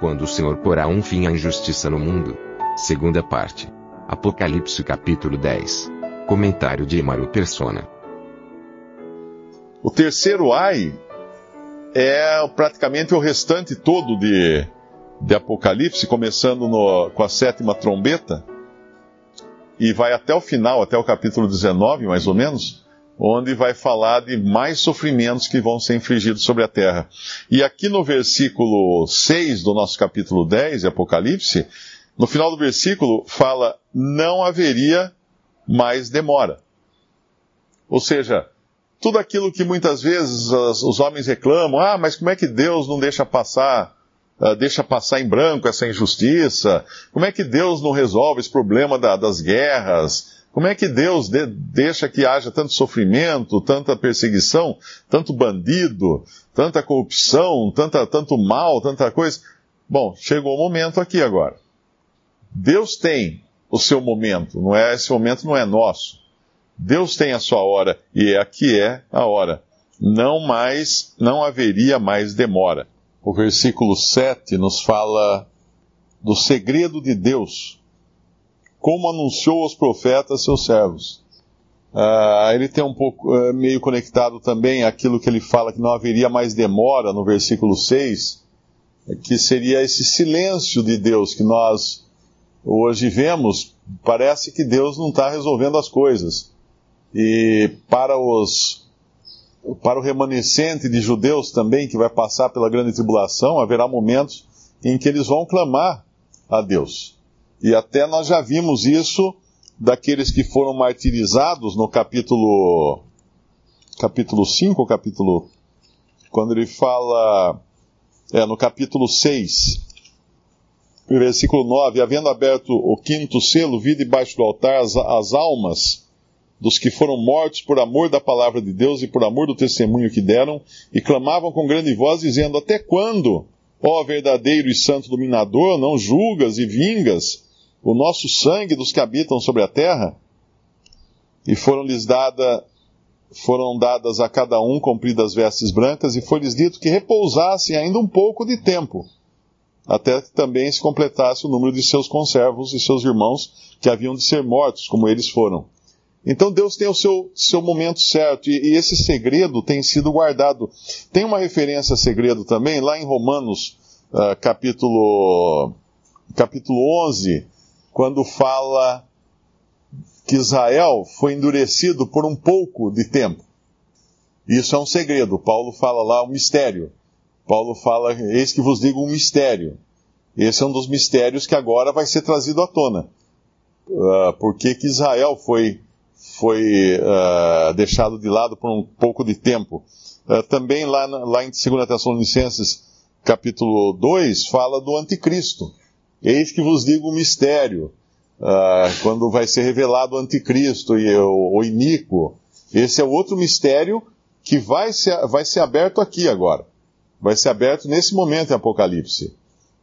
Quando o Senhor porá um fim à injustiça no mundo. Segunda parte. Apocalipse capítulo 10. Comentário de Emaro Persona. O terceiro ai é praticamente o restante todo de, de Apocalipse, começando no, com a sétima trombeta, e vai até o final, até o capítulo 19, mais ou menos, onde vai falar de mais sofrimentos que vão ser infligidos sobre a terra. E aqui no versículo 6 do nosso capítulo 10 de Apocalipse, no final do versículo fala: não haveria mais demora. Ou seja, tudo aquilo que muitas vezes os homens reclamam, ah, mas como é que Deus não deixa passar, uh, deixa passar em branco essa injustiça? Como é que Deus não resolve esse problema da, das guerras? Como é que Deus de, deixa que haja tanto sofrimento, tanta perseguição, tanto bandido, tanta corrupção, tanta, tanto mal, tanta coisa? Bom, chegou o momento aqui agora. Deus tem o seu momento, não é esse momento não é nosso. Deus tem a sua hora e aqui é a hora. Não mais, não haveria mais demora. O versículo 7 nos fala do segredo de Deus, como anunciou aos profetas seus servos. Uh, ele tem um pouco, uh, meio conectado também aquilo que ele fala que não haveria mais demora no versículo 6, que seria esse silêncio de Deus que nós hoje vemos. Parece que Deus não está resolvendo as coisas. E para os para o remanescente de judeus também que vai passar pela grande tribulação, haverá momentos em que eles vão clamar a Deus. E até nós já vimos isso daqueles que foram martirizados no capítulo capítulo 5 ou capítulo quando ele fala é, no capítulo 6 versículo 9 havendo aberto o quinto selo vi debaixo do altar as, as almas dos que foram mortos por amor da palavra de Deus e por amor do testemunho que deram, e clamavam com grande voz, dizendo: Até quando, ó verdadeiro e santo dominador, não julgas e vingas o nosso sangue dos que habitam sobre a terra? E foram-lhes dada, foram dadas a cada um compridas vestes brancas, e foi-lhes dito que repousassem ainda um pouco de tempo, até que também se completasse o número de seus conservos e seus irmãos que haviam de ser mortos, como eles foram. Então Deus tem o seu, seu momento certo e, e, esse segredo tem sido guardado. Tem uma referência a segredo também lá em Romanos uh, capítulo, capítulo 11, quando fala que Israel foi endurecido por um pouco de tempo. Isso é um segredo. Paulo fala lá um mistério. Paulo fala, eis que vos digo um mistério. Esse é um dos mistérios que agora vai ser trazido à tona. Uh, por que, Israel foi foi uh, deixado de lado por um pouco de tempo. Uh, também lá, lá em 2 Tessalonicenses, capítulo 2, fala do anticristo. Eis que vos digo o mistério, uh, quando vai ser revelado o anticristo e o, o iníquo. Esse é outro mistério que vai ser, vai ser aberto aqui agora. Vai ser aberto nesse momento em Apocalipse.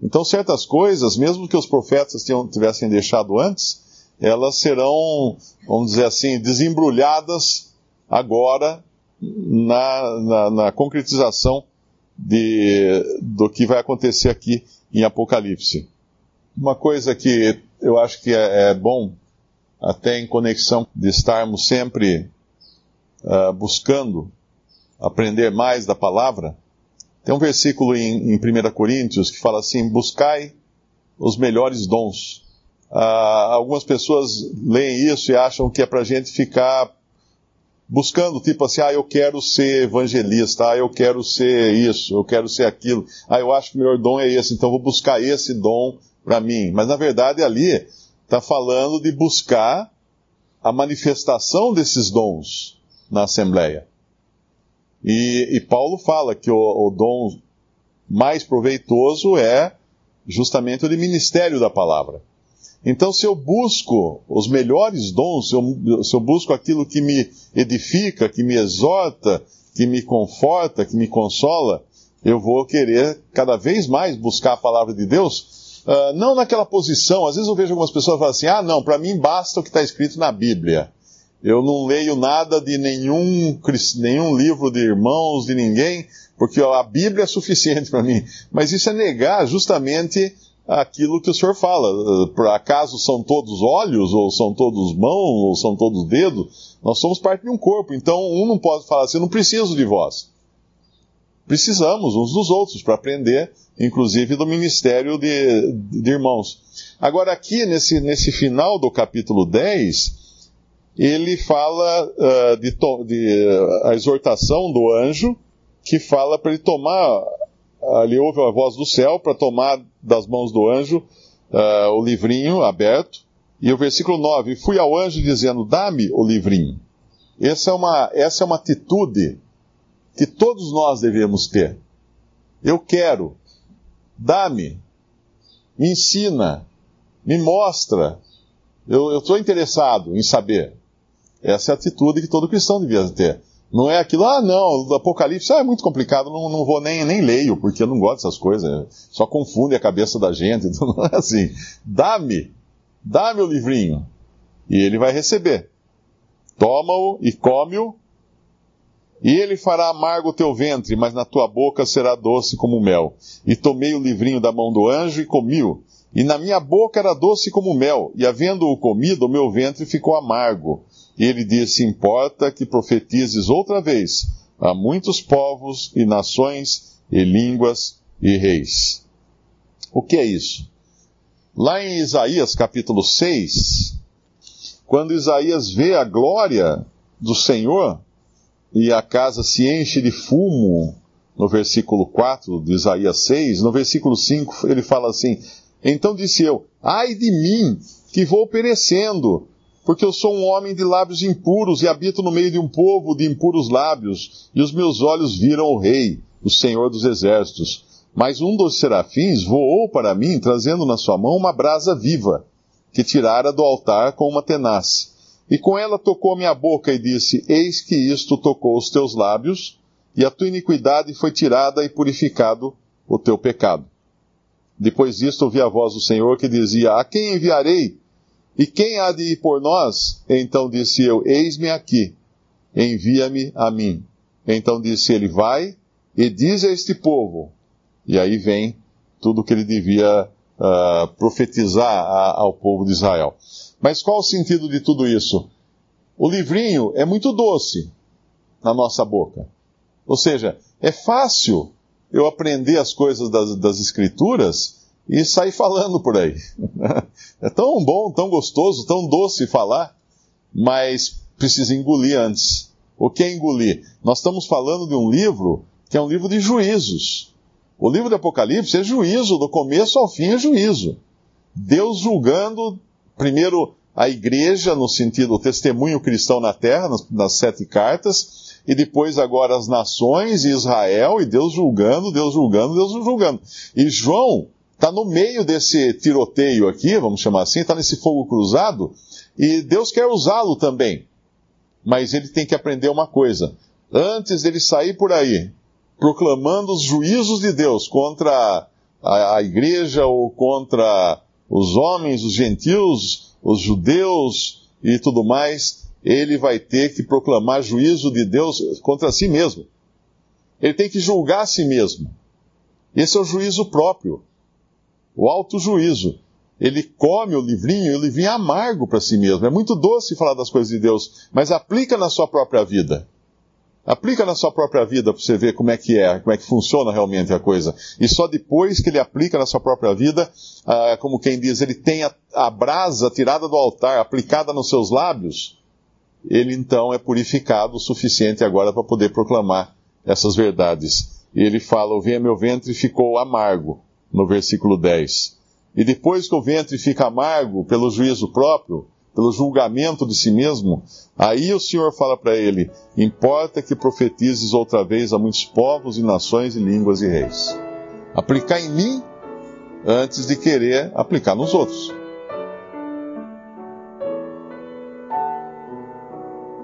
Então, certas coisas, mesmo que os profetas tivessem deixado antes, elas serão, vamos dizer assim, desembrulhadas agora na, na, na concretização de, do que vai acontecer aqui em Apocalipse. Uma coisa que eu acho que é, é bom, até em conexão de estarmos sempre uh, buscando aprender mais da palavra, tem um versículo em, em 1 Coríntios que fala assim: buscai os melhores dons. Ah, algumas pessoas leem isso e acham que é para a gente ficar buscando, tipo assim, ah, eu quero ser evangelista, ah, eu quero ser isso, eu quero ser aquilo, ah, eu acho que o melhor dom é esse, então vou buscar esse dom para mim. Mas na verdade ali está falando de buscar a manifestação desses dons na Assembleia. E, e Paulo fala que o, o dom mais proveitoso é justamente o de ministério da palavra. Então, se eu busco os melhores dons, se eu, se eu, busco aquilo que me edifica, que me exorta, que me conforta, que me consola, eu vou querer cada vez mais buscar a palavra de Deus, uh, não naquela posição. Às vezes eu vejo algumas pessoas falar assim: ah, não, para mim basta o que está escrito na Bíblia. Eu não leio nada de nenhum, nenhum livro de irmãos, de ninguém, porque a Bíblia é suficiente para mim. Mas isso é negar justamente aquilo que o senhor fala. Por acaso são todos olhos, ou são todos mãos, ou são todos dedos? Nós somos parte de um corpo, então um não pode falar assim, eu não preciso de vós. Precisamos uns dos outros para aprender, inclusive do ministério de, de irmãos. Agora, aqui nesse, nesse final do capítulo 10, ele fala uh, de, de uh, a exortação do anjo, que fala para ele tomar, ali ouve a voz do céu, para tomar das mãos do anjo uh, o livrinho aberto. E o versículo 9: Fui ao anjo dizendo: Dá-me o livrinho. Essa é, uma, essa é uma atitude que todos nós devemos ter. Eu quero, dá-me, me ensina, me mostra. Eu estou interessado em saber. Essa é a atitude que todo cristão devia ter. Não é aquilo, ah, não, o Apocalipse ah, é muito complicado, não, não vou nem, nem leio, porque eu não gosto dessas coisas. Só confunde a cabeça da gente. Então não é assim. Dá-me, dá-me o livrinho. E ele vai receber. Toma-o e come-o, e ele fará amargo o teu ventre, mas na tua boca será doce como mel. E tomei o livrinho da mão do anjo e comi-o. E na minha boca era doce como mel, e havendo-o comido, o meu ventre ficou amargo. E ele disse: Importa que profetizes outra vez a muitos povos e nações e línguas e reis. O que é isso? Lá em Isaías capítulo 6, quando Isaías vê a glória do Senhor e a casa se enche de fumo, no versículo 4 de Isaías 6, no versículo 5 ele fala assim: Então disse eu, ai de mim, que vou perecendo, porque eu sou um homem de lábios impuros e habito no meio de um povo de impuros lábios, e os meus olhos viram o Rei, o Senhor dos Exércitos. Mas um dos serafins voou para mim, trazendo na sua mão uma brasa viva, que tirara do altar com uma tenaz. E com ela tocou minha boca e disse: Eis que isto tocou os teus lábios, e a tua iniquidade foi tirada e purificado o teu pecado. Depois disto ouvi a voz do Senhor que dizia: A quem enviarei? E quem há de ir por nós? Então disse eu: Eis-me aqui, envia-me a mim. Então disse ele: Vai e diz a este povo. E aí vem tudo o que ele devia uh, profetizar a, ao povo de Israel. Mas qual o sentido de tudo isso? O livrinho é muito doce na nossa boca. Ou seja, é fácil eu aprender as coisas das, das Escrituras e sair falando por aí. É tão bom, tão gostoso, tão doce falar, mas precisa engolir antes. O que é engolir? Nós estamos falando de um livro que é um livro de juízos. O livro do Apocalipse é juízo, do começo ao fim é juízo. Deus julgando primeiro a igreja, no sentido o testemunho cristão na terra, nas, nas, sete cartas, e depois agora as nações e Israel, e Deus julgando, Deus julgando, Deus julgando. E João está no meio desse tiroteio aqui, vamos chamar assim, está nesse fogo cruzado, e Deus quer usá-lo também. Mas ele tem que aprender uma coisa. Antes dele sair por aí, proclamando os juízos de Deus contra a, a igreja ou contra os homens, os gentios, os judeus e tudo mais, ele vai ter que proclamar juízo de Deus contra si mesmo. Ele tem que julgar a si mesmo. Esse é o juízo próprio, o auto-juízo. Ele come o livrinho e o livrinho é amargo para si mesmo. É muito doce falar das coisas de Deus, mas aplica na sua própria vida. Aplica na sua própria vida para você ver como é que é, como é que funciona realmente a coisa. E só depois que ele aplica na sua própria vida, ah, como quem diz, ele tem a, a brasa tirada do altar, aplicada nos seus lábios, ele então é purificado o suficiente agora para poder proclamar essas verdades. E ele fala: O venha meu ventre ficou amargo, no versículo 10. E depois que o ventre fica amargo pelo juízo próprio, pelo julgamento de si mesmo, aí o Senhor fala para ele: importa que profetizes outra vez a muitos povos e nações e línguas e reis. Aplicar em mim antes de querer aplicar nos outros.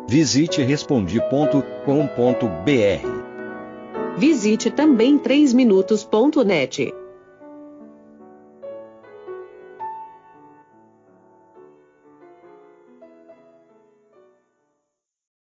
Visite respondi.com.br. Visite também 3minutos.net.